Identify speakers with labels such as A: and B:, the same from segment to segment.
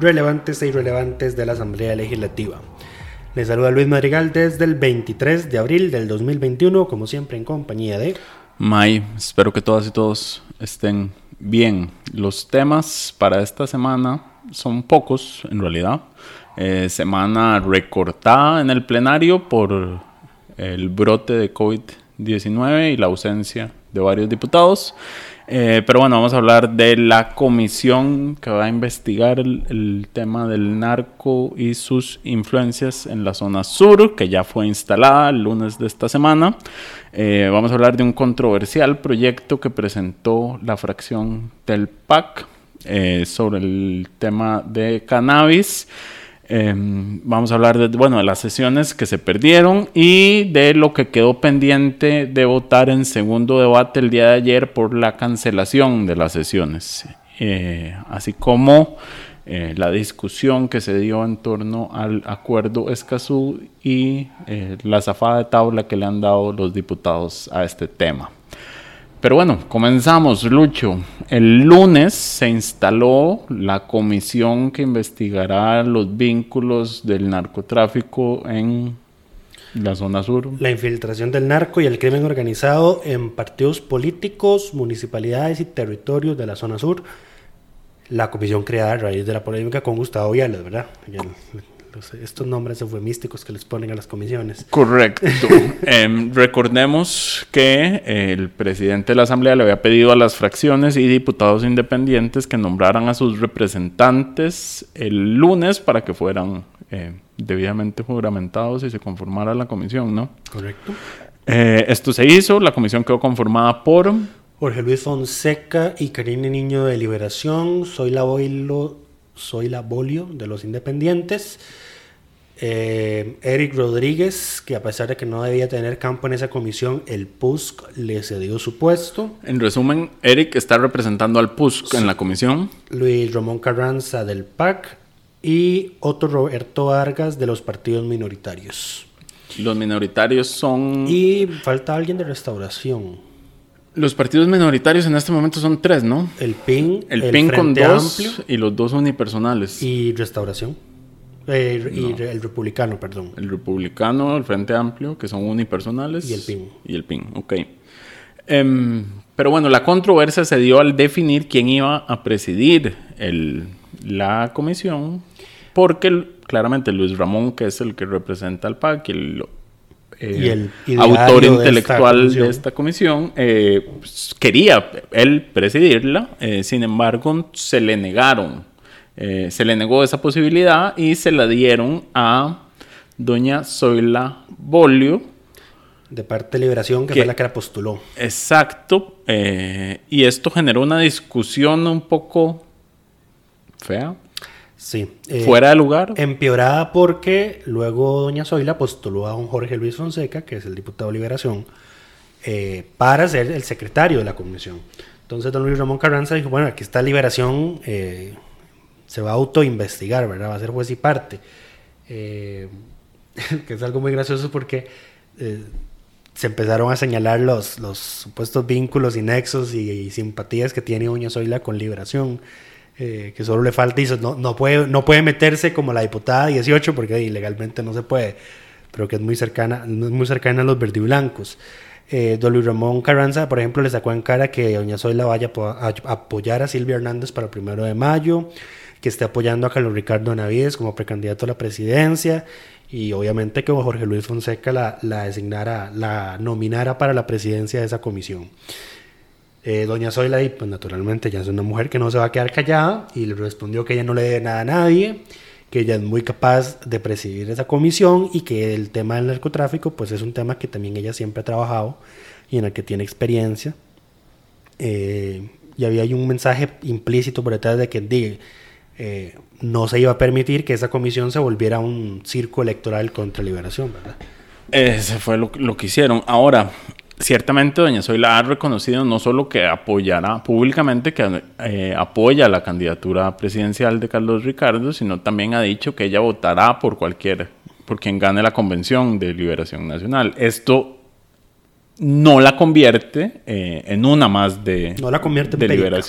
A: relevantes e irrelevantes de la Asamblea Legislativa. Les saluda Luis Madrigal desde el 23 de abril del 2021, como siempre en compañía de...
B: May, espero que todas y todos estén bien. Los temas para esta semana son pocos, en realidad. Eh, semana recortada en el plenario por el brote de COVID-19 y la ausencia de varios diputados. Eh, pero bueno, vamos a hablar de la comisión que va a investigar el, tema del narco y sus influencias en la zona sur, que ya fue instalada el lunes de esta semana. Eh, vamos a hablar de un controversial proyecto que presentó la fracción del PAC eh, sobre el tema de cannabis. Eh, vamos a hablar de, bueno, de las sesiones que se perdieron y de lo que quedó pendiente de votar en segundo debate el día de ayer por la cancelación de las sesiones, eh, así como eh, la discusión que se dio en torno al acuerdo Escazú y eh, la zafada de tabla que le han dado los diputados a este tema. Pero bueno, comenzamos, Lucho. El lunes se instaló la comisión que investigará los vínculos del narcotráfico en la zona sur.
A: La infiltración del narco y el crimen organizado en partidos políticos, municipalidades y territorios de la zona sur. La comisión creada a raíz de la polémica con Gustavo Viales, ¿verdad? Estos nombres eufemísticos que les ponen a las comisiones.
B: Correcto. eh, recordemos que el presidente de la Asamblea le había pedido a las fracciones y diputados independientes que nombraran a sus representantes el lunes para que fueran eh, debidamente juramentados y se conformara la comisión, ¿no?
A: Correcto.
B: Eh, esto se hizo, la comisión quedó conformada por...
A: Jorge Luis Fonseca y Karine Niño de Liberación, Soy la Boilo soy la Bolio de los Independientes. Eh, Eric Rodríguez, que a pesar de que no debía tener campo en esa comisión, el PUSC le cedió su puesto.
B: En resumen, Eric está representando al PUSC sí. en la comisión.
A: Luis Ramón Carranza del PAC y Otto Roberto Vargas de los partidos minoritarios.
B: Los minoritarios son...
A: Y falta alguien de restauración.
B: Los partidos minoritarios en este momento son tres, ¿no?
A: El PIN,
B: el, el PIN con dos Amplio, y los dos unipersonales.
A: Y Restauración. Eh, y el Republicano, perdón.
B: El Republicano, el Frente Amplio, que son unipersonales.
A: Y el PIN.
B: Y el PIN, ok. Um, pero bueno, la controversia se dio al definir quién iba a presidir el, la comisión, porque claramente Luis Ramón, que es el que representa al PAC, el eh,
A: y el
B: autor intelectual de esta comisión, de esta comisión eh, pues, quería él presidirla, eh, sin embargo se le negaron, se le negó esa posibilidad y se la dieron a doña Zoila Bolio.
A: De parte de Liberación, que, que fue la que la postuló.
B: Exacto, y esto generó una discusión un poco fea.
A: Sí.
B: Eh, ¿Fuera de lugar?
A: Empeorada porque luego doña Zoila postuló a don Jorge Luis Fonseca, que es el diputado de Liberación, eh, para ser el secretario de la comisión. Entonces don Luis Ramón Carranza dijo, bueno, aquí está Liberación, eh, se va a autoinvestigar, ¿verdad? Va a ser juez y parte. Que es algo muy gracioso porque se empezaron a señalar los, los supuestos vínculos y nexos y, y simpatías que tiene doña Zoila con Liberación. Eh, que solo le falta y no, no, puede, no puede meterse como la diputada 18 porque ilegalmente no se puede, pero que es muy cercana, muy cercana a los verdiblancos. Eh, don Luis Ramón Carranza, por ejemplo, le sacó en cara que doña Zoila vaya a apoyar a Silvia Hernández para el primero de mayo, que esté apoyando a Carlos Ricardo Navides como precandidato a la presidencia y obviamente que Jorge Luis Fonseca la, la designara, la nominara para la presidencia de esa comisión. Eh, doña Zoila, y pues naturalmente ya es una mujer que no se va a quedar callada y le respondió que ella no le debe nada a nadie, que ella es muy capaz de presidir esa comisión y que el tema del narcotráfico pues es un tema que también ella siempre ha trabajado y en el que tiene experiencia. Eh, y había un mensaje implícito por detrás de que eh, no se iba a permitir que esa comisión se volviera un circo electoral contra Liberación, ¿verdad?
B: Ese fue lo que hicieron. Ahora, ciertamente doña Zoila ha reconocido no solo que apoyará públicamente, que eh, apoya la candidatura presidencial de Carlos Ricardo, sino también ha dicho que ella votará por cualquier, por quien gane la convención de liberación nacional. Esto no la convierte eh, en una más de,
A: no la convierte
B: de
A: perica.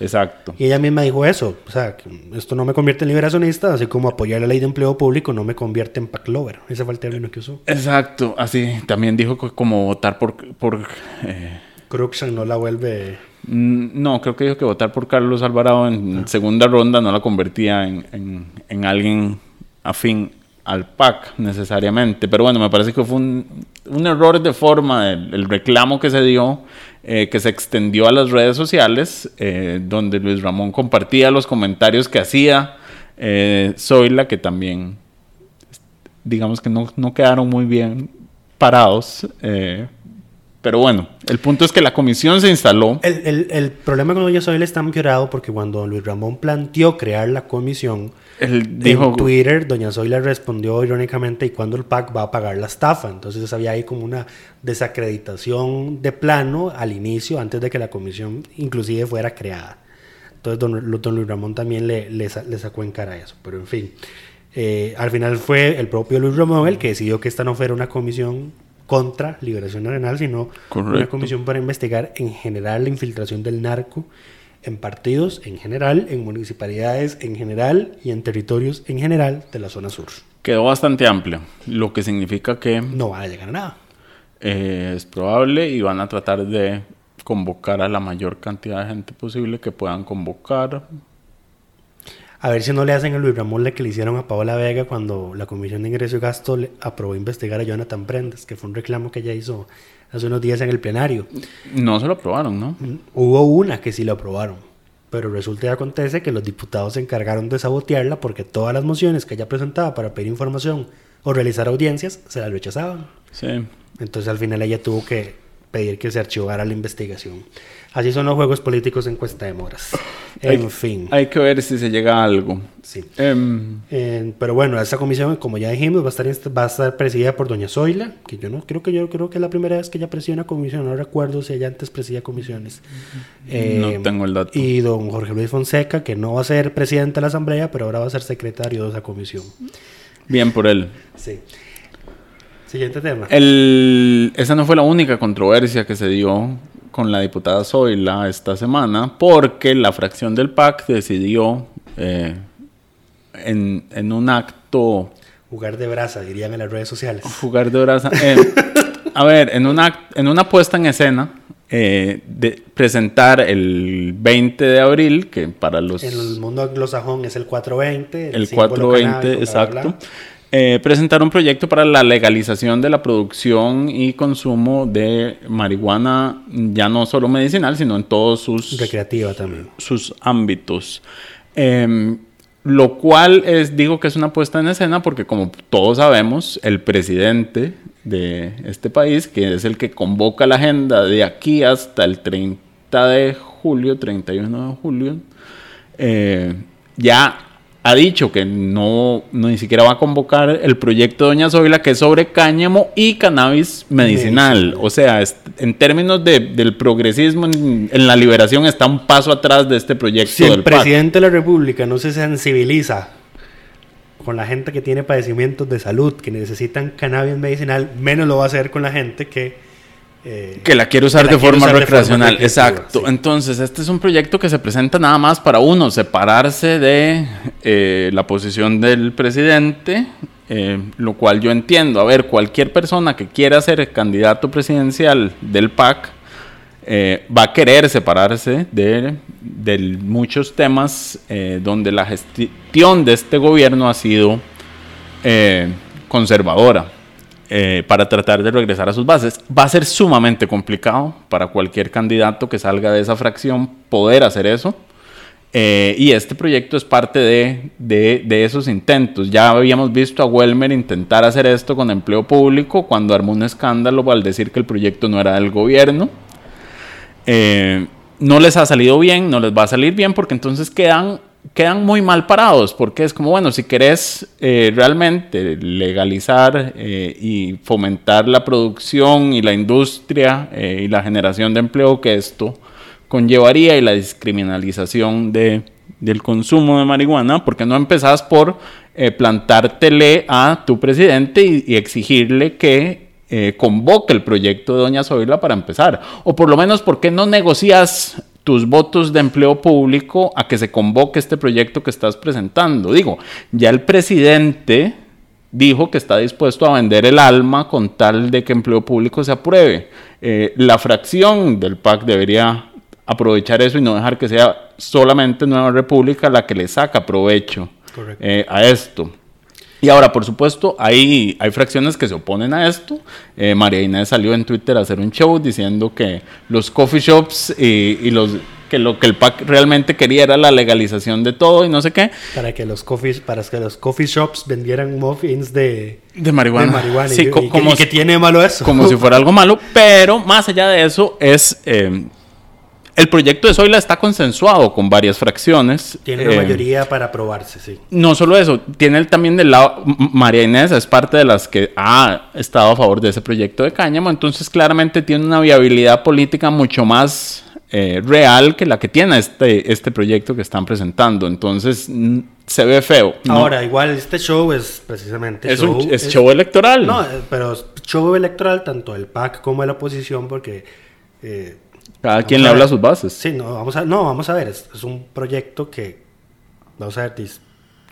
B: Exacto.
A: Y ella misma dijo eso, o sea, esto no me convierte en liberacionista, así como apoyar la ley de empleo público no me convierte en lover. Ese fue el término que usó.
B: Exacto, así también dijo que como votar por... por eh,
A: Cruxan no la vuelve...
B: no, creo que dijo que votar por Carlos Alvarado en segunda ronda no la convertía en, en- en alguien afín al PAC necesariamente. Pero bueno, me parece que fue un, un error de forma el, el reclamo que se dio, eh, que se extendió a las redes sociales, eh, donde Luis Ramón compartía los comentarios que hacía eh, Zoila, que también digamos que no, no quedaron muy bien parados. eh, pero bueno, el punto es que la comisión se instaló.
A: El, el- el problema con Doña Zoila está empeorado porque cuando Luis Ramón planteó crear la comisión,
B: Él dijo,
A: en Twitter, Doña Zoila respondió irónicamente, ¿y cuándo el PAC va a pagar la estafa? Entonces había ahí como una desacreditación de plano al inicio, antes de que la comisión inclusive fuera creada. Entonces don, don Luis Ramón también le, le sacó en cara eso, pero en fin. Eh, al final fue el propio Luis Ramón el que decidió que esta no fuera una comisión contra Liberación Nacional, sino una comisión para investigar en general la infiltración del narco en partidos en general, en municipalidades en general y en territorios en general de la zona sur.
B: quedó bastante amplio, lo que significa que
A: No van a llegar a nada.
B: eh, es probable y van a tratar de convocar a la mayor cantidad de gente posible que puedan convocar.
A: A ver si no le hacen a Luis Ramón la que le hicieron a Paola Vega cuando la Comisión de Ingreso y Gasto le aprobó investigar a Jonathan Prendes, que fue un reclamo que ella hizo hace unos días en el plenario.
B: No se lo aprobaron, ¿no?
A: Hubo una que sí lo aprobaron, pero resulta y acontece que los diputados se encargaron de sabotearla porque todas las mociones que ella presentaba para pedir información o realizar audiencias se las rechazaban.
B: Sí.
A: Entonces al final ella tuvo que pedir que se archivara la investigación. Así son los juegos políticos en cuesta de moras. En
B: Hay-
A: fin.
B: Hay que ver si se llega a algo.
A: Sí.
B: Em,
A: Eh, pero bueno, esta comisión, como ya dijimos, va a estar va a estar presidida por doña Zoila, que yo no creo que yo creo que es la primera vez que ella preside una comisión, no recuerdo si ella antes presidía comisiones. Eh,
B: No tengo el dato.
A: Y don Jorge Luis Fonseca, que no va a ser presidente de la asamblea, pero ahora va a ser secretario de esa comisión.
B: bien por él.
A: Sí. Siguiente tema.
B: El, esa no fue la única controversia que se dio con la diputada Zoila esta semana, porque la fracción del PAC decidió eh, en, en un acto
A: Jugar de brasa, dirían en las redes sociales.
B: jugar de horas. eh, a ver, en una, en una puesta en escena, eh, de presentar el 20 de abril, que para los.
A: En el mundo anglosajón es el 420.
B: el
A: símbolo
B: 420,
A: canábico, bla, bla,
B: exacto.
A: bla.
B: Eh, presentar un proyecto para la legalización de la producción y consumo de marihuana, ya no solo medicinal, sino en todos sus,
A: Recreativa también.
B: sus ámbitos. Em, lo cual es, digo que es una puesta en escena porque como todos sabemos, el presidente de este país, que es el que convoca la agenda de aquí hasta el 30 de julio, 31 de julio, eh, ya ha dicho que no, no ni siquiera va a convocar el proyecto de Doña Zoila, que es sobre cáñamo y cannabis medicinal. O sea, es- en términos de- del progresismo en, en la liberación está un paso atrás de este proyecto
A: Si el
B: PAC.
A: presidente de la República no se sensibiliza con la gente que tiene padecimientos de salud, que necesitan cannabis medicinal, menos lo va a hacer con la gente que... eh,
B: Que la quiere usar
A: la
B: de
A: quiere
B: forma
A: usar de forma
B: recreacional. Exacto.
A: sí.
B: Entonces, este es un proyecto que se presenta nada más para uno, separarse de eh, la posición del presidente, eh, lo cual yo entiendo. A ver, cualquier persona que quiera ser candidato presidencial del PAC, va a querer separarse de, de muchos temas donde la gestión de este gobierno ha sido conservadora. Eh, para tratar de regresar a sus bases. Va a ser sumamente complicado para cualquier candidato que salga de esa fracción poder hacer eso. Eh, y este proyecto es parte de, de- esos intentos. Ya habíamos visto a Welmer intentar hacer esto con empleo público cuando armó un escándalo al decir que el proyecto no era del gobierno. Eh, no les ha salido bien, no les va a salir bien porque entonces quedan, quedan muy mal parados. Porque es como, bueno, si querés eh, realmente legalizar eh, y fomentar la producción y la industria eh, y la generación de empleo que esto conllevaría y la descriminalización de, del consumo de marihuana, porque no empezás por plantártele a tu presidente y, exigirle que convoque el proyecto de Doña Zoila para empezar. O por lo menos, ¿por qué no negocias tus votos de empleo público a que se convoque este proyecto que estás presentando? Digo, ya el presidente dijo que está dispuesto a vender el alma con tal de que empleo público se apruebe. Eh, la fracción del PAC debería aprovechar eso y no dejar que sea solamente Nueva República la que le saca provecho eh, a esto. Y ahora, por supuesto, hay, hay fracciones que se oponen a esto. Eh, María Inés salió en Twitter a hacer un show diciendo que los coffee shops y, y los que lo que el PAC realmente quería era la legalización de todo y no sé qué.
A: Para que los coffee, para que los coffee shops vendieran muffins de,
B: De marihuana.
A: de marihuana.
B: Sí,
A: y,
B: co-
A: y-
B: como
A: y que
B: si-
A: tiene malo eso.
B: como si fuera algo malo, pero más allá de eso es eh, el proyecto de Zoila está consensuado con varias fracciones.
A: Tiene una
B: Eh,
A: mayoría para aprobarse, sí.
B: No solo eso, tiene el- también del lado, María Inés es parte de las que ha estado a favor de ese proyecto de cáñamo, entonces claramente tiene una viabilidad política mucho más eh, real que la que tiene este, este proyecto que están presentando, entonces se ve feo. ¿no?
A: Ahora, igual este show es precisamente
B: es, un-
A: show,
B: es show electoral.
A: No, eh, pero show electoral tanto del PAC como de la oposición porque... eh,
B: Cada
A: vamos
B: quien le habla a sus bases.
A: Sí, no, vamos a, no, vamos a ver, es, es un proyecto que, vamos a ver, es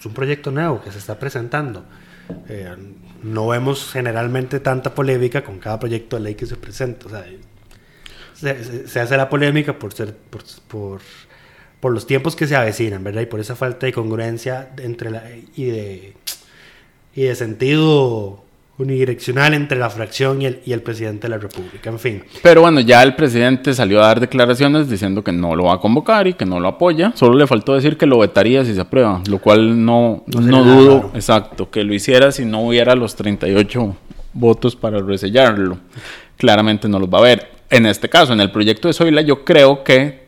A: un proyecto nuevo que se está presentando. Eh, no vemos generalmente tanta polémica con cada proyecto de ley que se presenta. O sea, se, se- se hace la polémica por ser por, por, por los tiempos que se avecinan, ¿verdad? Y por esa falta de congruencia entre la, y de y de sentido unidireccional entre la fracción y el, y el presidente de la República. En fin,
B: Pero bueno, ya el presidente salió a dar declaraciones diciendo que no lo va a convocar y que no lo apoya. Solo le faltó decir que lo vetaría si se aprueba, lo cual no,
A: No
B: dudo,
A: raro.
B: exacto, que lo hiciera si no hubiera los 38 votos para resellarlo. Claramente no los va a ver. En este caso, en el proyecto de Zoila, yo creo que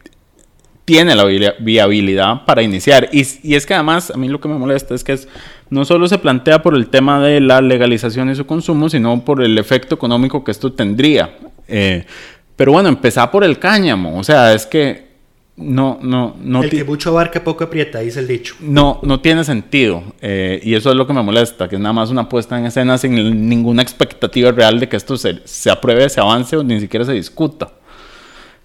B: tiene la vi- viabilidad para iniciar. Y, y es que además, a mí lo que me molesta es que es, no solo se plantea por el tema de la legalización y su consumo, sino por el efecto económico que esto tendría. Eh, pero bueno, empezar por el cáñamo. O sea, es que no, no, no,
A: el que mucho abarca poco aprieta, dice el dicho.
B: no, no tiene sentido. Eh, y eso es lo que me molesta, que es nada más una puesta en escena sin ninguna expectativa real de que esto se, se apruebe, se avance o ni siquiera se discuta.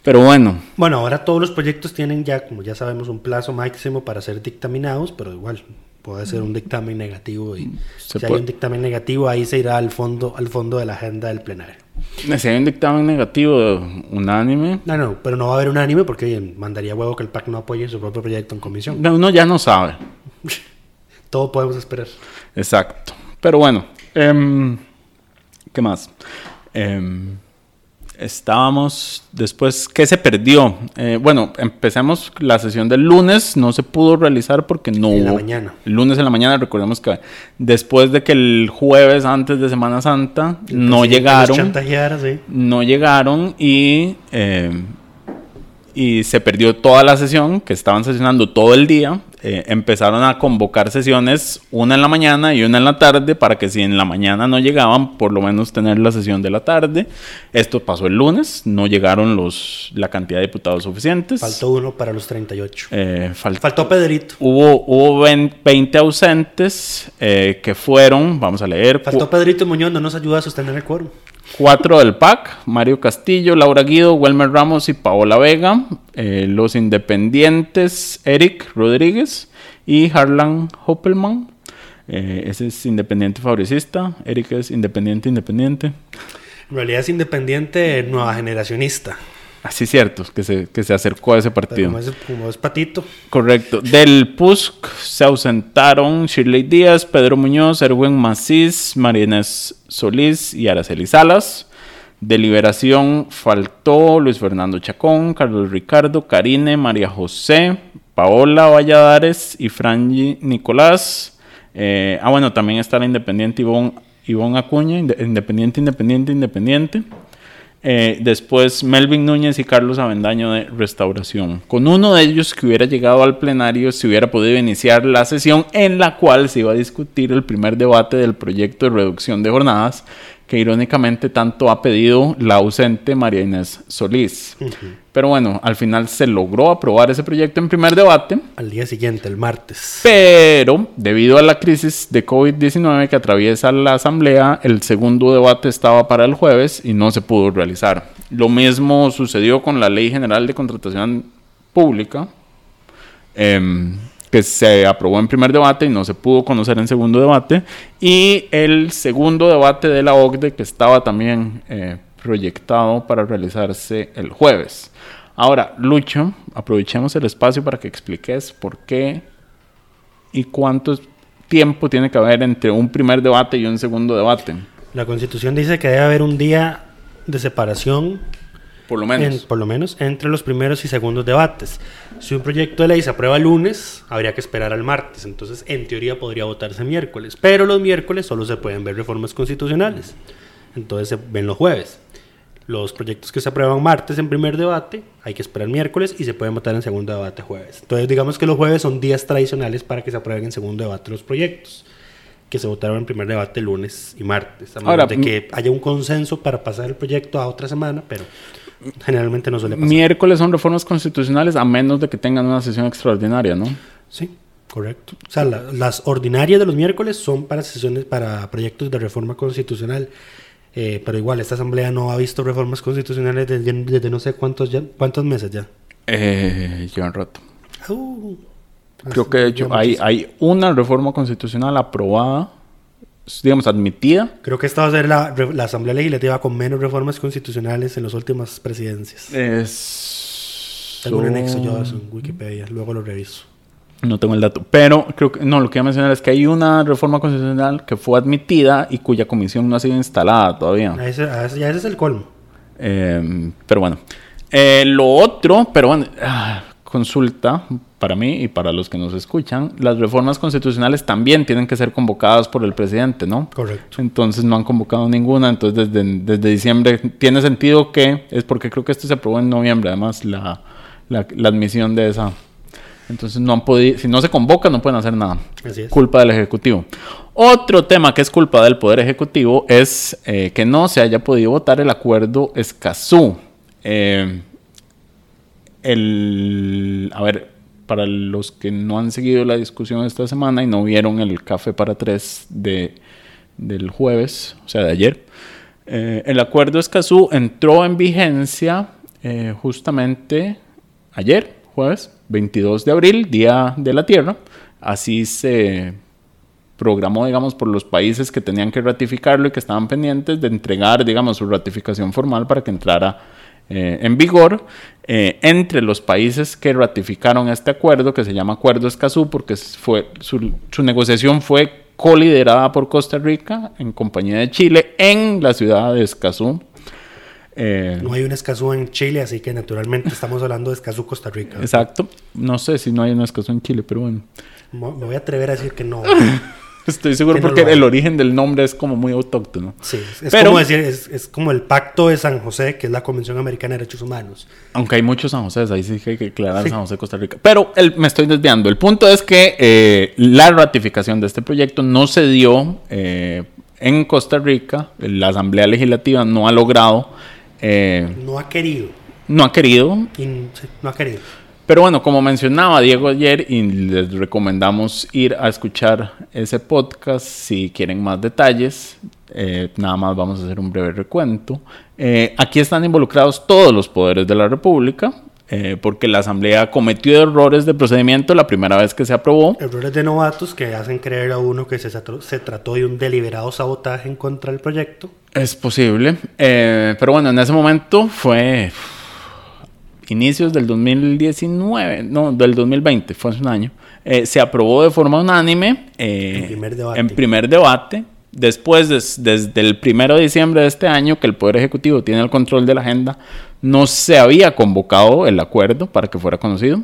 B: Pero bueno,
A: Bueno, ahora todos los proyectos tienen ya, como ya sabemos, un plazo máximo para ser dictaminados, pero igual puede ser un dictamen negativo y
B: Se
A: si hay un dictamen negativo ahí se irá al fondo, al fondo de la agenda del plenario.
B: si hay un dictamen negativo unánime,
A: No, no, pero no va a haber un anime porque oye, mandaría huevo que el PAC no apoye su propio proyecto en comisión.
B: uno ya no sabe.
A: Todo podemos esperar.
B: Exacto. Pero bueno, em, ¿qué más? Em, estábamos después, ¿qué se perdió? Eh, bueno, empecemos la sesión del lunes, no se pudo realizar porque no
A: En la
B: hubo.
A: mañana.
B: El lunes en la mañana, recordemos que después de que el jueves antes de Semana Santa
A: El
B: no llegaron
A: sí.
B: no llegaron y, eh, y se perdió toda la sesión, que estaban sesionando todo el día. Eh, empezaron a convocar sesiones, una en la mañana y una en la tarde, para que si en la mañana no llegaban, por lo menos tener la sesión de la tarde. Esto pasó el lunes, no llegaron los, la cantidad de diputados suficientes.
A: Faltó uno para los 38.
B: Eh, fal-
A: Faltó Pedrito.
B: Hubo, hubo 20 ausentes eh, que fueron, vamos a leer,
A: Faltó Pedrito Muñoz, no nos ayuda a sostener el quórum.
B: Cuatro del PAC, Mario Castillo, Laura Guido, Welmer Ramos y Paola Vega. Eh, los independientes, Eric Rodríguez y Harlan Hoppelman. Eh, ese es independiente favorecista. Eric es independiente, independiente.
A: En realidad es independiente nueva generacionista.
B: Así cierto, que se, que se acercó a ese partido.
A: Como es, como es patito.
B: Correcto. Del PUSC se ausentaron Shirley Díaz, Pedro Muñoz, Erwin Macís, Marínez Solís y Araceli Salas. De Liberación faltó Luis Fernando Chacón, Carlos Ricardo, Karine, María José, Paola Valladares y Franji Nicolás. Eh, ah, bueno, también está la Independiente Ivonne, Ivonne Acuña, inde- Independiente, Independiente, Independiente. Eh, después Melvin Núñez y Carlos Avendaño de Restauración. Con uno de ellos que hubiera llegado al plenario se hubiera podido iniciar la sesión en la cual se iba a discutir el primer debate del proyecto de reducción de jornadas que irónicamente tanto ha pedido la ausente María Inés Solís. Pero bueno, al final se logró aprobar ese proyecto en primer debate.
A: Al día siguiente, el martes.
B: Pero, debido a la crisis de COVID-19 que atraviesa la Asamblea, el segundo debate estaba para el jueves y no se pudo realizar. Lo mismo sucedió con la Ley General de Contratación Pública, em, que se aprobó en primer debate y no se pudo conocer en segundo debate. Y el segundo debate de la OCDE, que estaba también eh, proyectado para realizarse el jueves. Ahora, Lucho, aprovechemos el espacio para que expliques por qué y cuánto tiempo tiene que haber entre un primer debate y un segundo debate.
A: La constitución dice que debe haber un día de separación
B: Por lo menos.
A: en- por lo menos entre los primeros y segundos debates. Si un proyecto de ley se aprueba el lunes, habría que esperar al martes. Entonces, en teoría, podría votarse miércoles. Pero los miércoles solo se pueden ver reformas constitucionales. Entonces, se ven los jueves. Los proyectos que se aprueban martes en primer debate, hay que esperar miércoles y se pueden votar en segundo debate jueves. Entonces, digamos que los jueves son días tradicionales para que se aprueben en segundo debate los proyectos que se votaron en primer debate lunes y martes. A menos
B: Ahora,
A: de que haya un consenso para pasar el proyecto a otra semana, pero generalmente no suele pasar.
B: Miércoles son reformas constitucionales a menos de que tengan una sesión extraordinaria, ¿no?
A: Sí, correcto. O sea, la- las ordinarias de los miércoles son para sesiones, para proyectos de reforma constitucional. Eh, pero igual, esta asamblea no ha visto reformas constitucionales desde, desde no sé cuántos ya, cuántos meses ya.
B: Eh, lleva un rato.
A: Uh,
B: Creo que de hecho
A: ya
B: hay, hay una reforma constitucional aprobada, digamos, admitida.
A: Creo que esta va a ser la, la asamblea legislativa con menos reformas constitucionales en las últimas presidencias.
B: Es...
A: Tengo un anexo yo en Wikipedia, luego lo reviso.
B: No tengo el dato. Pero creo que no, lo que iba a mencionar es que hay una reforma constitucional que fue admitida y cuya comisión no ha sido instalada todavía.
A: A ese, a ese- ya ese es el colmo.
B: Eh, pero bueno. Eh, lo otro, pero bueno, ah, consulta para mí y para los que nos escuchan, las reformas constitucionales también tienen que ser convocadas por el presidente, ¿no?
A: Correcto.
B: Entonces no han convocado ninguna, entonces desde, desde diciembre tiene sentido que, es porque creo que esto se aprobó en noviembre, además la, la, la admisión de esa. Entonces no han podido, si no se convoca no pueden hacer nada.
A: Así es.
B: Culpa del Ejecutivo. Otro tema que es culpa del Poder Ejecutivo es eh, que no se haya podido votar el acuerdo Escazú. Eh, el, a ver, para los que no han seguido la discusión esta semana y no vieron el café para tres de, del jueves, o sea, de ayer, eh, el acuerdo Escazú entró en vigencia eh, justamente ayer, jueves 22 de abril, Día de la Tierra. Así se programó, digamos, por los países que tenían que ratificarlo y que estaban pendientes de entregar, digamos, su ratificación formal para que entrara eh, en vigor. Eh, entre los países que ratificaron este acuerdo, que se llama Acuerdo Escazú, porque fue, su, su negociación fue coliderada por Costa Rica en compañía de Chile en la ciudad de Escazú. Eh,
A: No hay un Escazú en Chile, así que naturalmente estamos hablando de Escazú, Costa Rica.
B: exacto. No sé si no hay un Escazú en Chile, pero bueno.
A: Me voy a atrever a decir que no.
B: Estoy seguro
A: no
B: porque el origen del nombre es como muy autóctono.
A: Sí, es
B: Pero-
A: como decir, es, es como el Pacto de San José, que es la Convención Americana de Derechos Humanos.
B: Aunque hay muchos San José, ahí sí que hay que aclarar
A: Sí.
B: San José, Costa Rica. Pero el- me estoy desviando. El punto es que eh, la ratificación de este proyecto no se dio eh, en Costa Rica. La Asamblea Legislativa no ha logrado, eh,
A: No ha querido.
B: no ha querido.
A: y- sí, no ha querido.
B: Pero bueno, como mencionaba Diego ayer, y les recomendamos ir a escuchar ese podcast si quieren más detalles. Eh, nada más vamos a hacer un breve recuento. Eh, aquí están involucrados todos los poderes de la República, eh, porque la Asamblea cometió errores de procedimiento la primera vez que se aprobó.
A: Errores de novatos que hacen creer a uno que se, trató- se trató de un deliberado sabotaje en contra del proyecto.
B: Es posible, eh, pero bueno, en ese momento fue inicios del 2019, no, del 2020, fue hace un año, eh, se aprobó de forma unánime eh,
A: En primer debate.
B: en primer debate. Después, des- desde el primero de diciembre de este año, que el Poder Ejecutivo tiene el control de la agenda, no se había convocado el acuerdo para que fuera conocido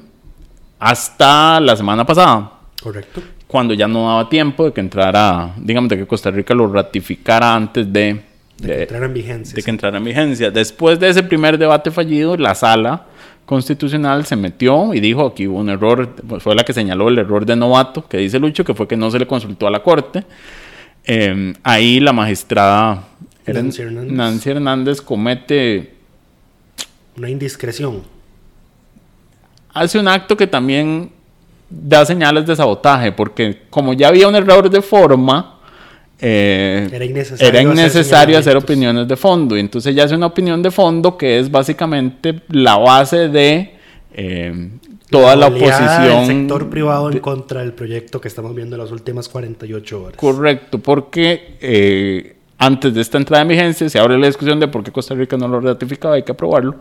B: hasta la semana pasada,
A: Correcto.
B: cuando ya no daba tiempo de que entrara, digamos, de que Costa Rica lo ratificara antes de,
A: De que entrara en vigencia,
B: de
A: sí.
B: que entrara en vigencia. Después de ese primer debate fallido, la sala constitucional se metió y dijo aquí hubo un error, fue la que señaló el error de novato que dice Lucho, que fue que no se le consultó a la corte. Eh, ahí la magistrada
A: Nancy Hernández.
B: Nancy Hernández comete
A: Una indiscreción.
B: hace un acto que también da señales de sabotaje, porque como ya había un error de forma, eh,
A: Era innecesario
B: era
A: hacer
B: innecesario hacer
A: señalamientos.
B: opiniones de fondo. Y entonces ya hace una opinión de fondo que es básicamente la base de eh, toda la,
A: oleada
B: oposición.
A: del sector privado en contra del proyecto que estamos viendo en las últimas 48 horas.
B: Correcto, porque eh, antes de esta entrada en vigencia se abre la discusión de por qué Costa Rica no lo ratificaba, hay que aprobarlo.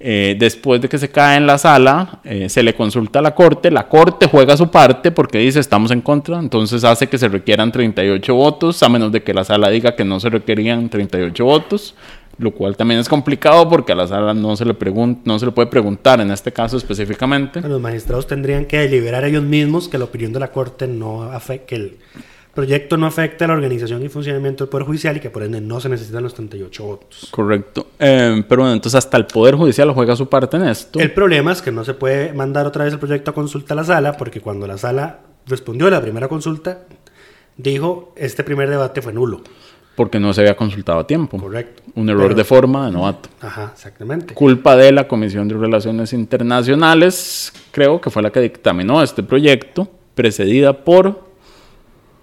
B: Eh, después de que se cae en la sala, eh, se le consulta a la Corte, la Corte juega su parte porque dice estamos en contra, entonces hace que se requieran 38 votos, a menos de que la sala diga que no se requerían 38 votos, lo cual también es complicado porque a la sala no se le, no se le puede preguntar en este caso específicamente.
A: Los magistrados tendrían que deliberar ellos mismos que la opinión de la Corte no afecte, el proyecto no afecte a la organización y funcionamiento del Poder Judicial y que por ende no se necesitan los 38 votos.
B: Correcto. Eh, pero bueno, entonces hasta el Poder Judicial juega su parte en esto.
A: El problema es que no se puede mandar otra vez el proyecto a consulta a la sala porque cuando la sala respondió a la primera consulta, dijo este primer debate fue nulo.
B: Porque no se había consultado a tiempo.
A: Correcto.
B: Un error
A: Pero-
B: de forma de novato.
A: Ajá, exactamente.
B: Culpa de la Comisión de Relaciones Internacionales, creo que fue la que dictaminó este proyecto, precedida por...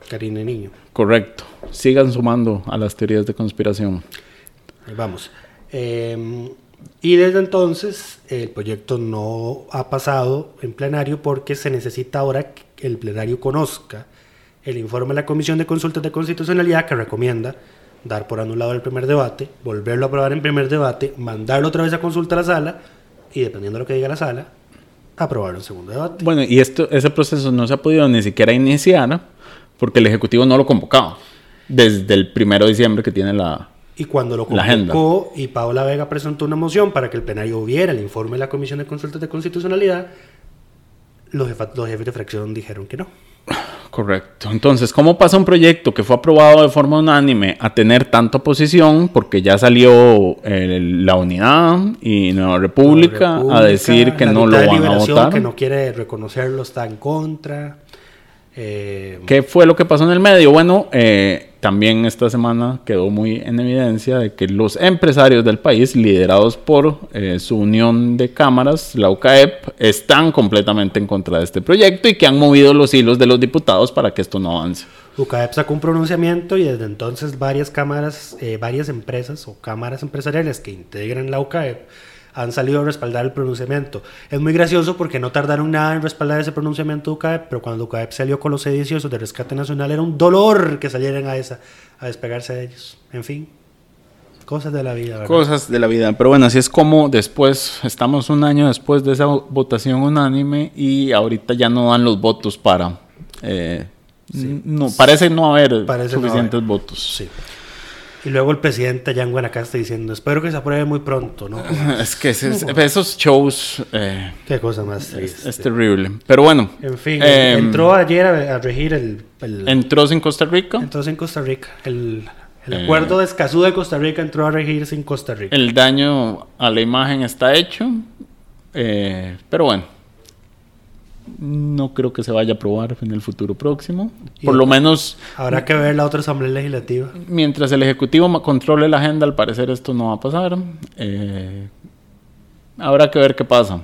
A: Karina Niño.
B: Correcto. Sigan sumando a las teorías de conspiración.
A: Ahí vamos. Eh, y desde entonces el proyecto no ha pasado en plenario porque se necesita ahora que el plenario conozca el informe de la Comisión de Consultas de Constitucionalidad que recomienda dar por anulado el primer debate, volverlo a aprobar en primer debate, mandarlo otra vez a consulta a la sala y dependiendo de lo que diga la sala, aprobarlo en segundo debate.
B: Bueno, y esto, ese proceso no se ha podido ni siquiera iniciar porque el Ejecutivo no lo convocaba. Desde el primero de diciembre que tiene la...
A: Y cuando lo convocó y Paola Vega presentó una moción para que el plenario viera el informe de la Comisión de Consultas de Constitucionalidad, los, jefes de fracción dijeron que no.
B: Correcto. Entonces, ¿cómo pasa un proyecto que fue aprobado de forma unánime a tener tanta oposición? Porque ya salió eh, la Unidad y Nueva República, a
A: República,
B: decir que no lo van a votar.
A: Que no quiere reconocerlo, está en contra. Eh,
B: ¿Qué fue lo que pasó en el medio? Bueno, eh, también esta semana quedó muy en evidencia de que los empresarios del país, liderados por eh, su unión de cámaras, la UCAEP, están completamente en contra de este proyecto y que han movido los hilos de los diputados para que esto no avance.
A: UCAEP sacó un pronunciamiento y desde entonces varias cámaras, varias empresas o cámaras empresariales que integran la UCAEP han salido a respaldar el pronunciamiento. Es muy gracioso porque no tardaron nada en respaldar ese pronunciamiento de UCAEP, pero cuando UCAEP salió con los sediciosos de rescate nacional era un dolor que salieran a esa, a despegarse de ellos. En fin, cosas de la vida. ¿verdad?
B: Cosas de la vida. Pero bueno, así es como después, estamos un año después de esa votación unánime y ahorita ya no dan los votos para... eh, no, parece no haber
A: Parece no
B: suficientes
A: haber.
B: votos.
A: Sí. Y luego el presidente allá en Guanacaste diciendo, espero que se apruebe muy pronto, ¿no?
B: Es que ese- esos shows eh,
A: Qué cosa más
B: es,
A: triste.
B: es terrible. Pero bueno,
A: En fin,
B: eh,
A: entró ayer a, a regir el, el-
B: entró sin Costa Rica.
A: entonces en Costa Rica. El, el
B: Eh.
A: acuerdo de Escazú de Costa Rica entró a regirse en Costa Rica.
B: El daño a la imagen está hecho. eh, pero bueno, no creo que se vaya a aprobar en el futuro próximo. Por lo menos
A: Habrá que ver la otra asamblea legislativa.
B: mientras el Ejecutivo controle la agenda, al parecer esto no va a pasar. Eh, habrá que ver qué pasa.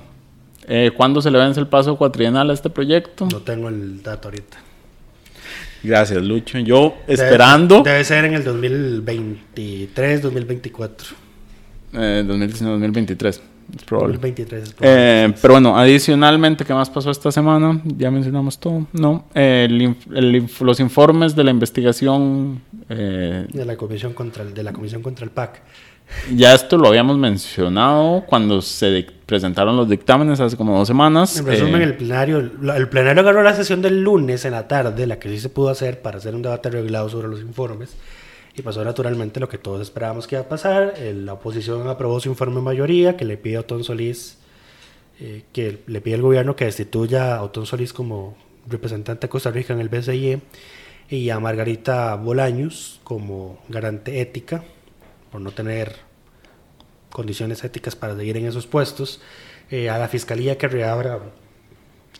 B: Eh, ¿Cuándo se le vence el paso cuatrienal a este proyecto?
A: No tengo el dato ahorita.
B: Gracias, Lucho. Yo
A: Debe-
B: esperando.
A: Debe, ser en el 2023, 2024.
B: Eh, 2019-2023, es probable.
A: 2023 es probable.
B: Eh, pero bueno, adicionalmente, ¿qué más pasó esta semana? Ya mencionamos todo. No, Eh, el el los informes de la investigación. eh,
A: de la comisión contra el, de la comisión contra el PAC.
B: Ya esto lo habíamos mencionado cuando se presentaron los dictámenes hace como dos semanas.
A: En resumen,
B: Eh,
A: el plenario, el plenario agarró la sesión del lunes en la tarde, la que sí se pudo hacer para hacer un debate arreglado sobre los informes, y pasó naturalmente lo que todos esperábamos que iba a pasar. La oposición aprobó su informe en mayoría, que le pide a Otón Solís, eh, que le pide al gobierno que destituya a Otón Solís como representante de Costa Rica en el BCIE y a Margarita Bolaños como garante ética, por no tener condiciones éticas para seguir en esos puestos, eh, a la fiscalía que reabra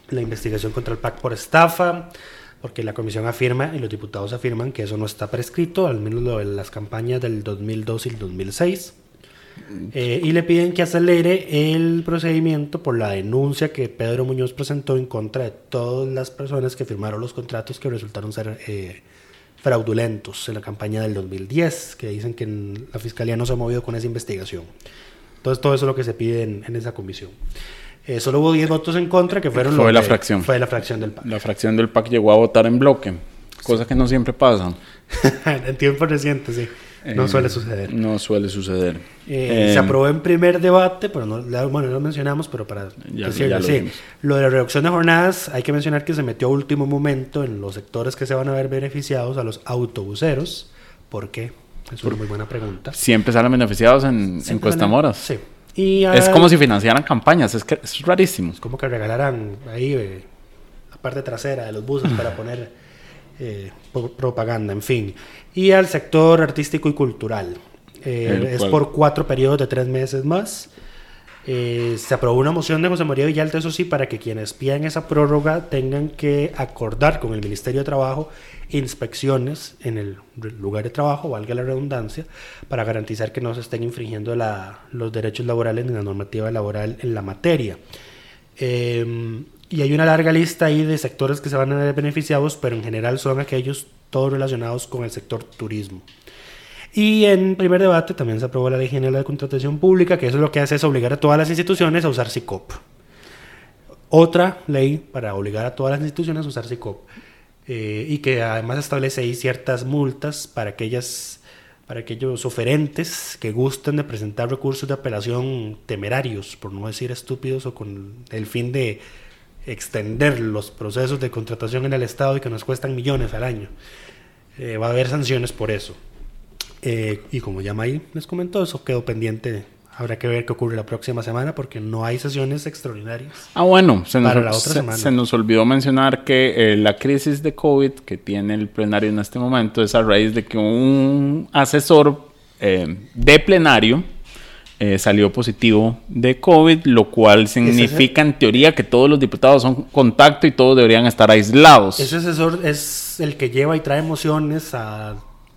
A: la investigación contra el PAC por estafa, porque la comisión afirma y los diputados afirman que eso no está prescrito, al menos lo de las campañas del 2002 y el 2006. Eh, y le piden que acelere el procedimiento por la denuncia que Pedro Muñoz presentó en contra de todas las personas que firmaron los contratos que resultaron ser eh, fraudulentos en la campaña del 2010, que dicen que la fiscalía no se ha movido con esa investigación. Entonces, todo eso es lo que se pide en, en esa comisión. Eh, solo hubo 10 votos en contra, que fueron
B: Fue
A: los
B: la
A: de-
B: fracción.
A: Fue la fracción del PAC.
B: La fracción del PAC llegó a votar en bloque, cosa que no siempre pasa.
A: en tiempos recientes, sí. No
B: Eh,
A: suele suceder.
B: No suele suceder.
A: Eh,
B: Eh,
A: se aprobó en primer debate, pero no, bueno, no lo mencionamos, pero para
B: Ya-
A: decirlo,
B: ya lo
A: sí.
B: dijimos.
A: Lo de la reducción de jornadas, hay que mencionar que se metió a último momento en los sectores que se van a ver beneficiados a los autobuseros. ¿Por qué? Es una muy buena pregunta.
B: Siempre salen beneficiados en, en Cuesta Moras.
A: Sí. Y
B: Es
A: ah,
B: como si financiaran campañas, es que es rarísimo.
A: como que regalaran ahí eh, la parte trasera de los buses para poner eh, pro- propaganda, en fin. Y al sector artístico y cultural. Eh, es
B: cual-
A: por cuatro periodos de tres meses más. Eh, se aprobó una moción de José María Villalta, eso sí, para que quienes pidan esa prórroga tengan que acordar con el Ministerio de Trabajo inspecciones en el lugar de trabajo, valga la redundancia, para garantizar que no se estén infringiendo los derechos laborales ni la normativa laboral en la materia. Eh, y hay una larga lista ahí de sectores que se van a ver beneficiados, pero en general son aquellos todos relacionados con el sector turismo. Y en primer debate también se aprobó la Ley General de Contratación Pública, que eso lo que hace es obligar a todas las instituciones a usar SICOP. Otra ley para obligar a todas las instituciones a usar SICOP. Eh, y que además establece ahí ciertas multas para aquellas para aquellos oferentes que gusten de presentar recursos de apelación temerarios, por no decir estúpidos, o con el fin de extender los procesos de contratación en el Estado y que nos cuestan millones al año. Eh, va a haber sanciones por eso. Eh, y como ya May les comentó, eso quedó pendiente. Habrá que ver qué ocurre la próxima semana porque no hay sesiones extraordinarias.
B: Ah, bueno, se nos,
A: Para la otra
B: se-
A: semana.
B: se nos olvidó mencionar que eh, la crisis de COVID que tiene el plenario en este momento es a raíz de que un asesor eh, de plenario eh, salió positivo de COVID, lo cual significa en teoría que todos los diputados son contacto y todos deberían estar aislados.
A: Ese asesor es el que lleva y trae emociones a,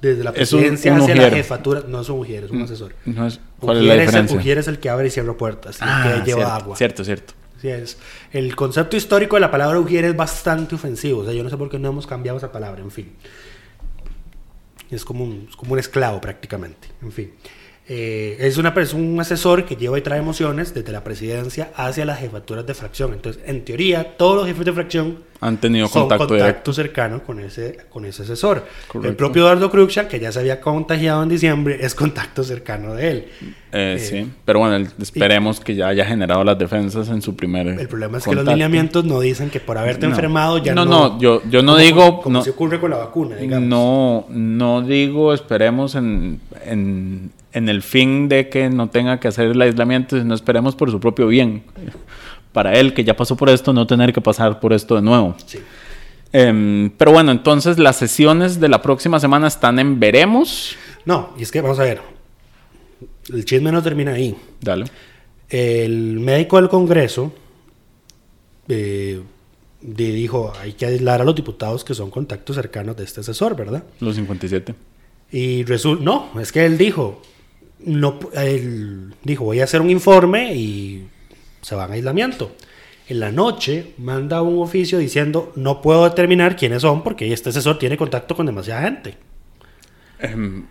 A: desde la
B: un-
A: presidencia
B: un
A: hacia la jefatura. No es un ujier, es un asesor.
B: No es- ¿Cuál es la
A: Ujier es, el,
B: diferencia?
A: ujier es el que abre y cierra puertas, el
B: Ah,
A: que lleva
B: cierto,
A: agua.
B: Cierto, cierto.
A: Es. El concepto histórico de la palabra ujier es bastante ofensivo. O sea, yo no sé por qué no hemos cambiado esa palabra, en fin. Es como un, es como un esclavo prácticamente, en fin. Eh, es una, pers- un asesor que lleva y trae emociones desde la presidencia hacia las jefaturas de fracción. Entonces, en teoría, todos los jefes de fracción
B: Han tenido
A: son
B: contacto,
A: cercano con ese, con ese asesor.
B: Correcto.
A: El propio Eduardo Cruxan, que ya se había contagiado en diciembre, es contacto cercano de él.
B: Eh,
A: Eh,
B: sí, pero bueno, esperemos que ya haya generado las defensas en su primer.
A: El problema es que los lineamientos no dicen que por haberte
B: No.
A: enfermado ya
B: No,
A: no.
B: no, yo- yo no
A: como-
B: digo-
A: Como
B: no.
A: se ocurre con la vacuna, digamos.
B: No, no digo esperemos en, en, en el fin de que no tenga que hacer el aislamiento, sino esperemos por su propio bien. Para él, que ya pasó por esto, no tener que pasar por esto de nuevo.
A: Sí.
B: Em, pero bueno, entonces las sesiones de la próxima semana están en veremos.
A: No, y es que vamos a ver. El chisme no termina ahí.
B: Dale.
A: El médico del Congreso eh, di- dijo: hay que aislar a los diputados que son contactos cercanos de este asesor, ¿verdad?
B: Los 57.
A: Y resulta, no, es que él dijo, no, él dijo, voy a hacer un informe y se van a aislamiento. En la noche manda un oficio diciendo, no puedo determinar quiénes son porque este asesor tiene contacto con demasiada gente.
B: Em,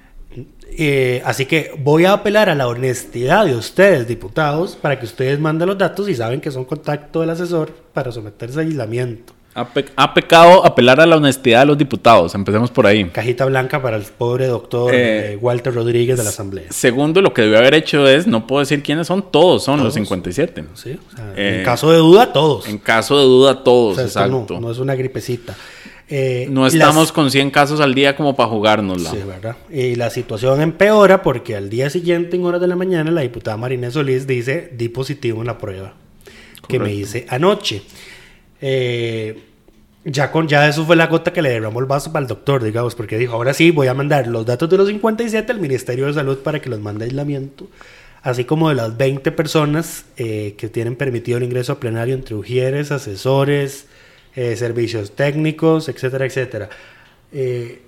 A: Eh, así que voy a apelar a la honestidad de ustedes, diputados, para que ustedes manden los datos y saben que son contacto del asesor para someterse a aislamiento.
B: Ha, pe- ha pecado apelar a la honestidad de los diputados. Empecemos por ahí.
A: Cajita blanca para el pobre doctor
B: Eh,
A: eh, Walter Rodríguez de la Asamblea.
B: Segundo, lo que debió haber hecho es, no puedo decir quiénes son, todos son los
A: Todos.
B: 57.
A: Sí, o sea,
B: Eh,
A: en caso de duda, todos.
B: En caso de duda,
A: O
B: todos,
A: sea, esto no,
B: exacto.
A: no es una gripecita. Eh,
B: No
A: las-
B: estamos con 100 casos al día como para jugárnosla.
A: Sí, ¿verdad? Y la situación empeora porque al día siguiente, en horas de la mañana, la diputada Marinés Solís dice, di positivo en la prueba que me
B: Correcto.
A: hice anoche. Eh, ya, con, ya eso fue la gota que le derramó el vaso para el doctor, digamos, porque dijo, ahora sí, voy a mandar los datos de los 57 al Ministerio de Salud para que los mande aislamiento, así como de las 20 personas eh, que tienen permitido el ingreso a plenario entre ujieres, asesores, eh, servicios técnicos, etcétera, etcétera. Eh,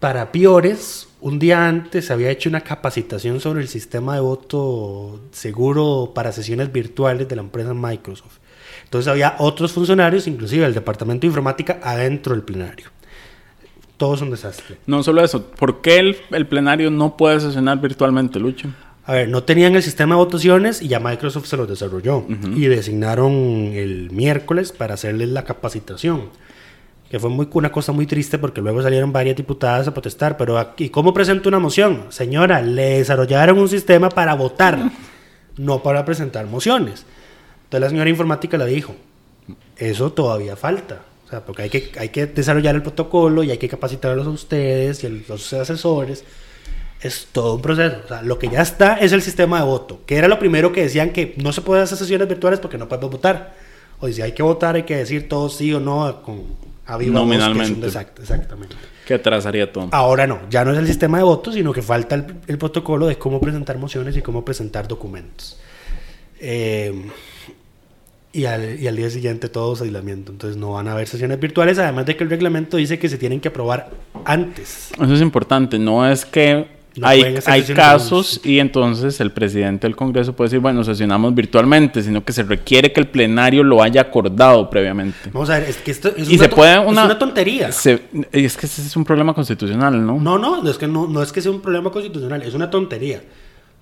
A: para Piores, un día antes había hecho una capacitación sobre el sistema de voto seguro para sesiones virtuales de la empresa Microsoft. Entonces había otros funcionarios, inclusive del departamento de informática, adentro del plenario. Todo es un desastre.
B: No solo eso, ¿por qué el, el plenario no puede sesionar virtualmente, Lucho?
A: A ver, no tenían el sistema de votaciones y ya Microsoft se los desarrolló. Y designaron el miércoles para hacerles la capacitación. Que fue muy, una cosa muy triste porque luego salieron varias diputadas a protestar. Pero aquí, ¿cómo presento una moción? Señora, le desarrollaron un sistema para votar, no para presentar mociones. Entonces la señora informática le dijo, eso todavía falta. O sea, porque hay que, hay que desarrollar el protocolo y hay que capacitarlos a ustedes y a los asesores. Es todo un proceso. O sea, lo que ya está es el sistema de voto, que era lo primero que decían que no se puede hacer sesiones virtuales porque no podemos votar. O si hay que votar, hay que decir todo sí o no con a viva voz,
B: Nominalmente.
A: exact- exactamente.
B: Que atrasaría todo.
A: Ahora no, ya no es el sistema de voto, sino que falta el, el protocolo de cómo presentar mociones y cómo presentar documentos. Eh, y, al, y al día siguiente todos aislamiento. Entonces no van a haber sesiones virtuales, además de que el reglamento dice que se tienen que aprobar antes.
B: Eso es importante, no es que
A: No
B: hay, hay casos y entonces el presidente del Congreso puede decir, bueno, sesionamos virtualmente, sino que se requiere que el plenario lo haya acordado previamente.
A: Vamos a ver, es que esto es,
B: Y
A: una,
B: se puede
A: es
B: una,
A: una tontería.
B: se- es que ese es un problema constitucional, ¿no?
A: No, no, no es que no, no es que sea un problema constitucional, es una tontería.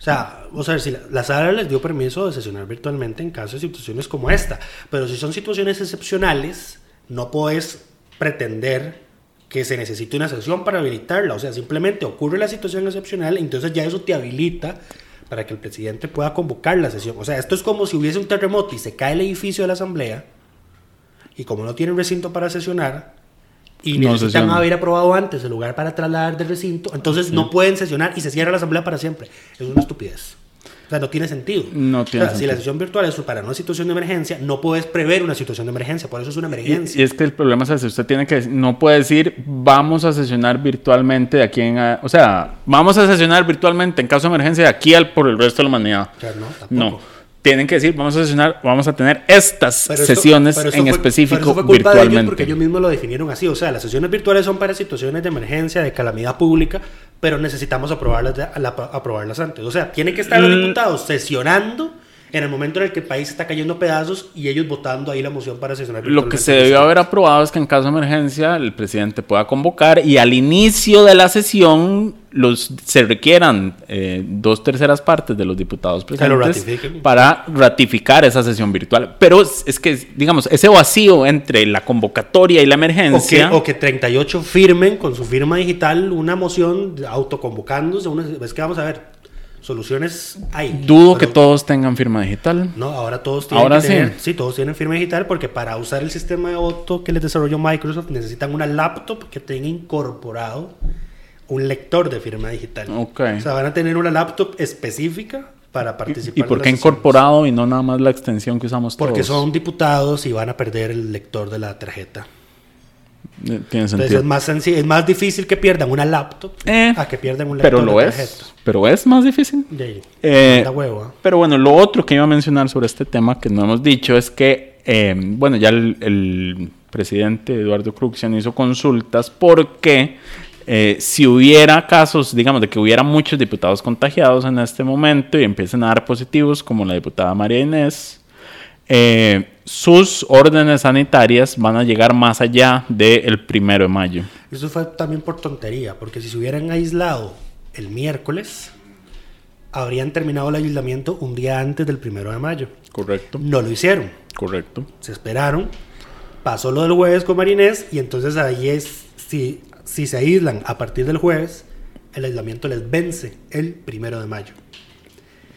A: O sea, vamos a ver, si la, la sala les dio permiso de sesionar virtualmente en casos de situaciones como esta, pero si son situaciones excepcionales, no puedes pretender que se necesite una sesión para habilitarla. O sea, simplemente ocurre la situación excepcional, entonces ya eso te habilita para que el presidente pueda convocar la sesión. O sea, esto es como si hubiese un terremoto y se cae el edificio de la asamblea, y como no tienen recinto para sesionar, y
B: No
A: necesitan
B: sesionan.
A: haber aprobado antes el lugar para trasladar del recinto, entonces no pueden sesionar y se cierra la asamblea para siempre. Es una estupidez. O sea, no tiene sentido.
B: No tiene
A: O sea, Si la sesión virtual es para una situación de emergencia, no puedes prever una situación de emergencia, por eso es una
B: Y,
A: emergencia.
B: y es que el problema es ese, usted tiene que, no puede decir, vamos a sesionar virtualmente de aquí en, a- o sea, vamos a sesionar virtualmente en caso de emergencia de aquí al, por el resto de la humanidad.
A: O sea, no, tampoco.
B: No, tienen que decir, vamos a sesionar, vamos a tener estas
A: Pero
B: sesiones
A: esto
B: en
A: fue-
B: específico
A: pero eso fue culpa de ellos
B: virtualmente.
A: porque ellos mismos lo definieron así. O sea, las sesiones virtuales son para situaciones de emergencia, de calamidad pública, pero necesitamos aprobarlas, de- la- aprobarlas antes. O sea, tienen que estar los
B: Mm.
A: diputados sesionando en el momento en el que el país está cayendo pedazos y ellos votando ahí la moción para sesionar
B: Lo que se debió haber aprobado es que en caso de emergencia el presidente pueda convocar y al inicio de la sesión los, se requieran eh, dos terceras partes de los diputados
A: lo
B: presentes para ratificar esa sesión virtual. Pero es, es que, digamos, ese vacío entre la convocatoria y la
A: O que,
B: emergencia...
A: o que 38 firmen con su firma digital una moción autoconvocándose. Una, es que vamos a ver, soluciones hay.
B: Dudo
A: pero-
B: que todos tengan firma digital.
A: No, ahora todos tienen
B: Ahora
A: que
B: sí.
A: tener- sí, todos tienen firma digital porque para usar el sistema de voto que les desarrolló Microsoft necesitan una laptop que tenga incorporado un lector de firma digital.
B: Ok.
A: O sea, van a tener una laptop específica para participar.
B: ¿Y
A: en
B: por qué
A: sesiones.
B: incorporado y no nada más la extensión que usamos
A: Porque
B: todos?
A: son diputados y van a perder el lector de la tarjeta.
B: Eh, Tiene
A: Entonces
B: sentido.
A: es más sencillo, es más difícil que pierdan una laptop
B: Eh,
A: a que pierdan un lector
B: pero lo
A: de
B: es. Pero es más difícil.
A: De ahí,
B: Eh,
A: huevo.
B: Pero bueno, lo otro que iba a mencionar sobre este tema que no hemos dicho es que, eh, bueno, ya el, el presidente Eduardo Cruxian hizo consultas porque si hubiera casos, digamos, de que hubiera muchos diputados contagiados en este momento y empiecen a dar positivos, como la diputada María Inés, eh, sus órdenes sanitarias van a llegar más allá del primero de mayo.
A: Eso fue también por tontería, porque si se hubieran aislado el miércoles, habrían terminado el aislamiento un día antes del primero de mayo.
B: Correcto.
A: No lo hicieron,
B: Correcto.
A: se esperaron pasó lo del jueves con Marinés y entonces ahí es, si, si se aíslan a partir del jueves, el aislamiento les vence el primero de mayo.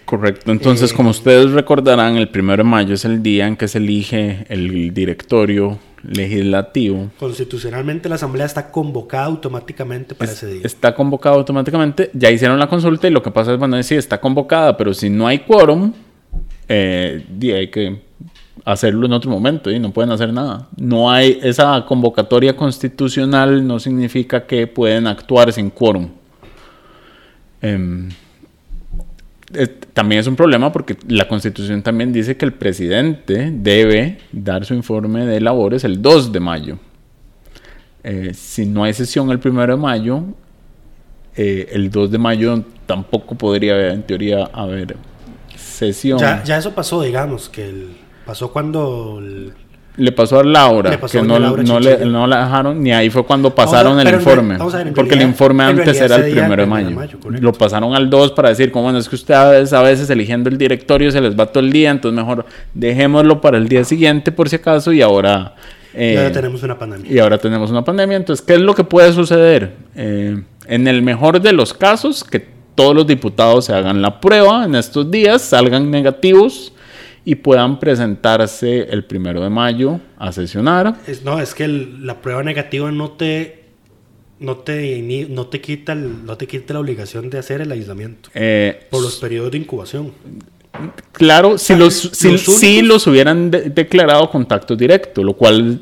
B: Correcto. Entonces,
A: Eh,
B: como ustedes recordarán, el primero de mayo es el día en que se elige el directorio legislativo.
A: Constitucionalmente la asamblea está convocada automáticamente para ese día.
B: Está convocado automáticamente. Ya hicieron la consulta y lo que pasa es, bueno, sí, está convocada, pero si no hay quórum, eh, hay que hacerlo en otro momento y no pueden hacer nada. No hay esa convocatoria constitucional, no significa que pueden actuar sin quórum. Em, también es un problema porque la constitución también dice que el presidente debe dar su informe de labores el 2 de mayo. Eh, si no hay sesión el 1 de mayo, eh, el 2 de mayo tampoco podría en teoría, haber sesión.
A: Ya, ya eso pasó, digamos, que el- pasó cuando...
B: Le pasó a Laura,
A: pasó
B: que no,
A: Laura
B: no, le, no la dejaron, ni ahí fue cuando pasaron el
A: en
B: informe.
A: ver,
B: porque el informe antes era el primero de mayo. Lo pasaron al 2 para decir, como bueno, es que ustedes a veces eligiendo el directorio se les va todo el día, entonces mejor dejémoslo para el día siguiente por si acaso y ahora... eh,
A: y ahora tenemos una pandemia.
B: y ahora tenemos una pandemia. Entonces, ¿qué es lo que puede suceder? Eh, en el mejor de los casos, que todos los diputados se hagan la prueba en estos días, salgan negativos y puedan presentarse el primero de mayo a sesionar.
A: Es- no, es que el- la prueba negativa no te... No te, no, te quita el- no te quita la obligación de hacer el aislamiento
B: Eh,
A: por los periodos de incubación.
B: Claro, si los, si,
A: los
B: si
A: únicos-
B: los hubieran de- declarado contacto directo, lo cual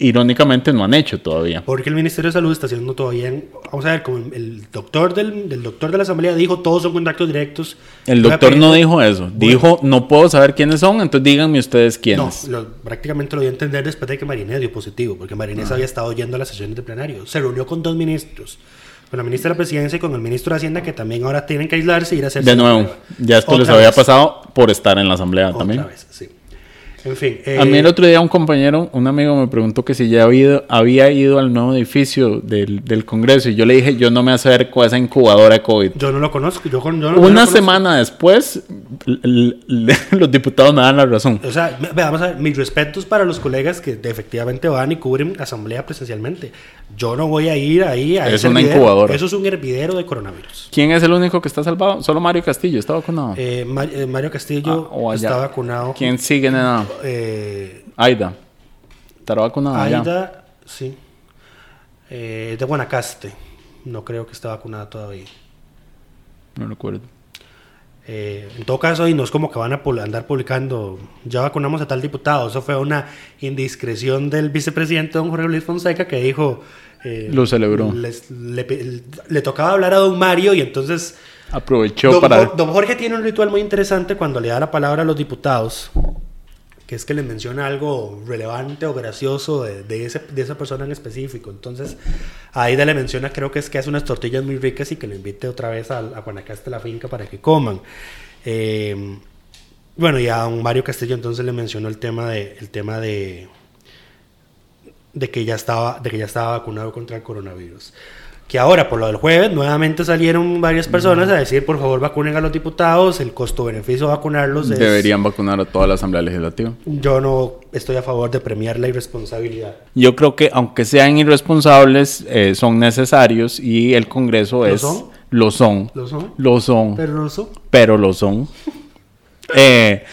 B: irónicamente no han hecho todavía.
A: Porque el Ministerio de Salud está haciendo todavía... en- vamos a ver, como el doctor del, del doctor de la Asamblea dijo, todos son contactos directos.
B: El
A: Voy
B: doctor no dijo eso.
A: Bueno.
B: Dijo, no puedo saber quiénes son, entonces díganme ustedes
A: No,
B: quiénes.
A: lo- prácticamente lo dio a entender después de que Marinés dio positivo, porque Marinés había estado yendo a las sesiones de plenario. Se reunió con dos ministros, con la ministra de la Presidencia y con el ministro de Hacienda, que también ahora tienen que aislarse y ir a hacer
B: De nuevo, ya esto les había pasado por estar en la asamblea
A: Otra
B: también.
A: vez, sí. En fin.
B: A mí
A: eh,
B: el otro día un compañero, un amigo me preguntó que si ya había ido, había ido al nuevo edificio del, del Congreso y yo le dije, yo no me acerco a esa incubadora de COVID.
A: Yo no lo conozco. Yo, con- yo no- yo no
B: Una semana después, los diputados me dan la razón.
A: O sea, vamos a ver, mis respetos para los colegas que efectivamente van y cubren asamblea presencialmente. Yo no voy a ir ahí a
B: Es una
A: hervidero.
B: incubadora.
A: Eso es un hervidero de coronavirus.
B: ¿Quién es el único que está salvado? Solo Mario Castillo, está vacunado.
A: Eh, eh, Mario Castillo
B: Ah,
A: está vacunado.
B: ¿Quién sigue, nena?
A: Eh,
B: Aida. ¿Estará vacunada ya?
A: Aida, sí. Eh, de Guanacaste. No creo que esté vacunada todavía.
B: No recuerdo.
A: Eh, en todo caso, y no es como que van a andar publicando, ya vacunamos a tal diputado. Eso fue una indiscreción del vicepresidente don Jorge Luis Fonseca que dijo... eh,
B: Lo celebró.
A: les- le, tocaba hablar a don Mario y entonces...
B: Aprovechó
A: Don,
B: para...
A: Don Jorge tiene un ritual muy interesante cuando le da la palabra a los diputados, que es que les menciona algo relevante o gracioso de, de ese- de esa persona en específico. Entonces, a Aida le menciona, creo que es que hace unas tortillas muy ricas y que lo invite otra vez a, a Guanacaste, la finca, para que coman. Eh, bueno, y a don Mario Castillo entonces le mencionó el tema de, el tema de, de que ya estaba, de que ya estaba vacunado contra el coronavirus. Que ahora, por lo del jueves, nuevamente salieron varias personas a decir, por favor, vacunen a los diputados, el costo-beneficio de vacunarlos es...
B: Deberían vacunar a toda la Asamblea Legislativa.
A: Yo no estoy a favor de premiar la irresponsabilidad.
B: Yo creo que aunque sean irresponsables, eh, son necesarios y el Congreso es...
A: son?
B: Lo son.
A: ¿Lo son?
B: Lo son.
A: Pero no son.
B: pero lo son. Eh,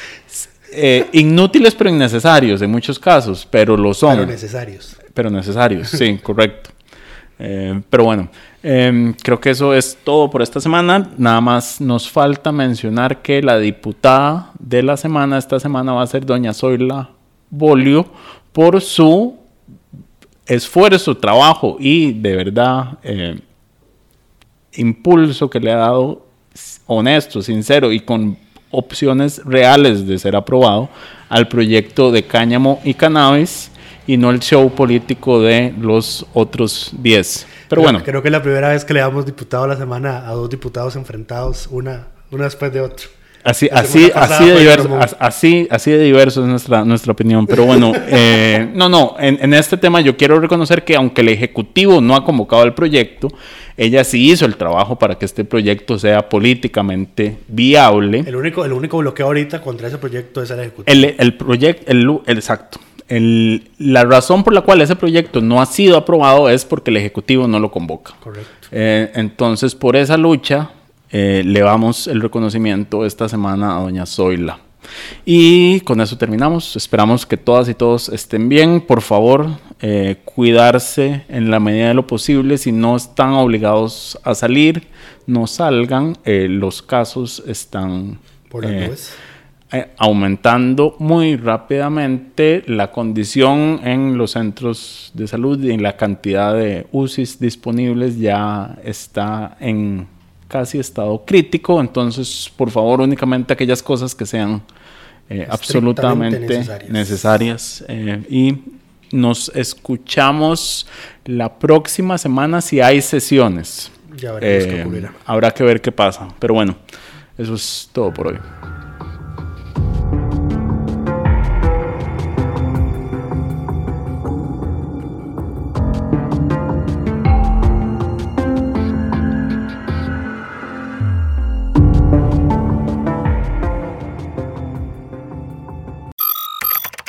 B: eh, inútiles pero innecesarios en muchos casos, pero lo son.
A: Pero necesarios.
B: Pero necesarios, sí, correcto. Eh, pero bueno, em, creo que eso es todo por esta semana. Nada más nos falta mencionar que la diputada de la semana, esta semana va a ser doña Zoila Bolio, por su esfuerzo, trabajo y de verdad eh, impulso que le ha dado honesto, sincero y con opciones reales de ser aprobado al proyecto de cáñamo y cannabis y no el show político de los otros 10. Pero
A: Creo-
B: bueno,
A: Creo que es la primera vez que le damos diputado a la semana a dos diputados enfrentados, una, una después de otro.
B: así, así, así, de diverso,
A: como-
B: así, así de diverso es nuestra, nuestra opinión. Pero bueno, eh, no, no, en, en este tema yo quiero reconocer que aunque el Ejecutivo no ha convocado el proyecto, ella sí hizo el trabajo para que este proyecto sea políticamente viable.
A: El único, el único bloqueo ahorita contra ese proyecto es el Ejecutivo.
B: El, el proyecto, el, el- exacto. El- la razón por la cual ese proyecto no ha sido aprobado es porque el Ejecutivo no lo convoca.
A: Correcto.
B: Eh, entonces, por esa lucha, eh, le damos el reconocimiento esta semana a doña Zoila. Y con eso terminamos. Esperamos que todas y todos estén bien. Por favor, eh, cuidarse en la medida de lo posible. Si no están obligados a salir, no salgan. Eh, los casos están
A: Por las
B: eh,
A: nubes.
B: Eh, aumentando muy rápidamente la condición en los centros de salud y en la cantidad de UCIs disponibles ya está en casi estado crítico. Entonces, por favor, únicamente aquellas cosas que sean eh, absolutamente
A: necesarias.
B: necesarias. eh, y nos escuchamos la próxima semana si hay sesiones.
A: Ya veremos qué ocurrirá.
B: habrá que ver qué pasa. Pero bueno, eso es todo por hoy.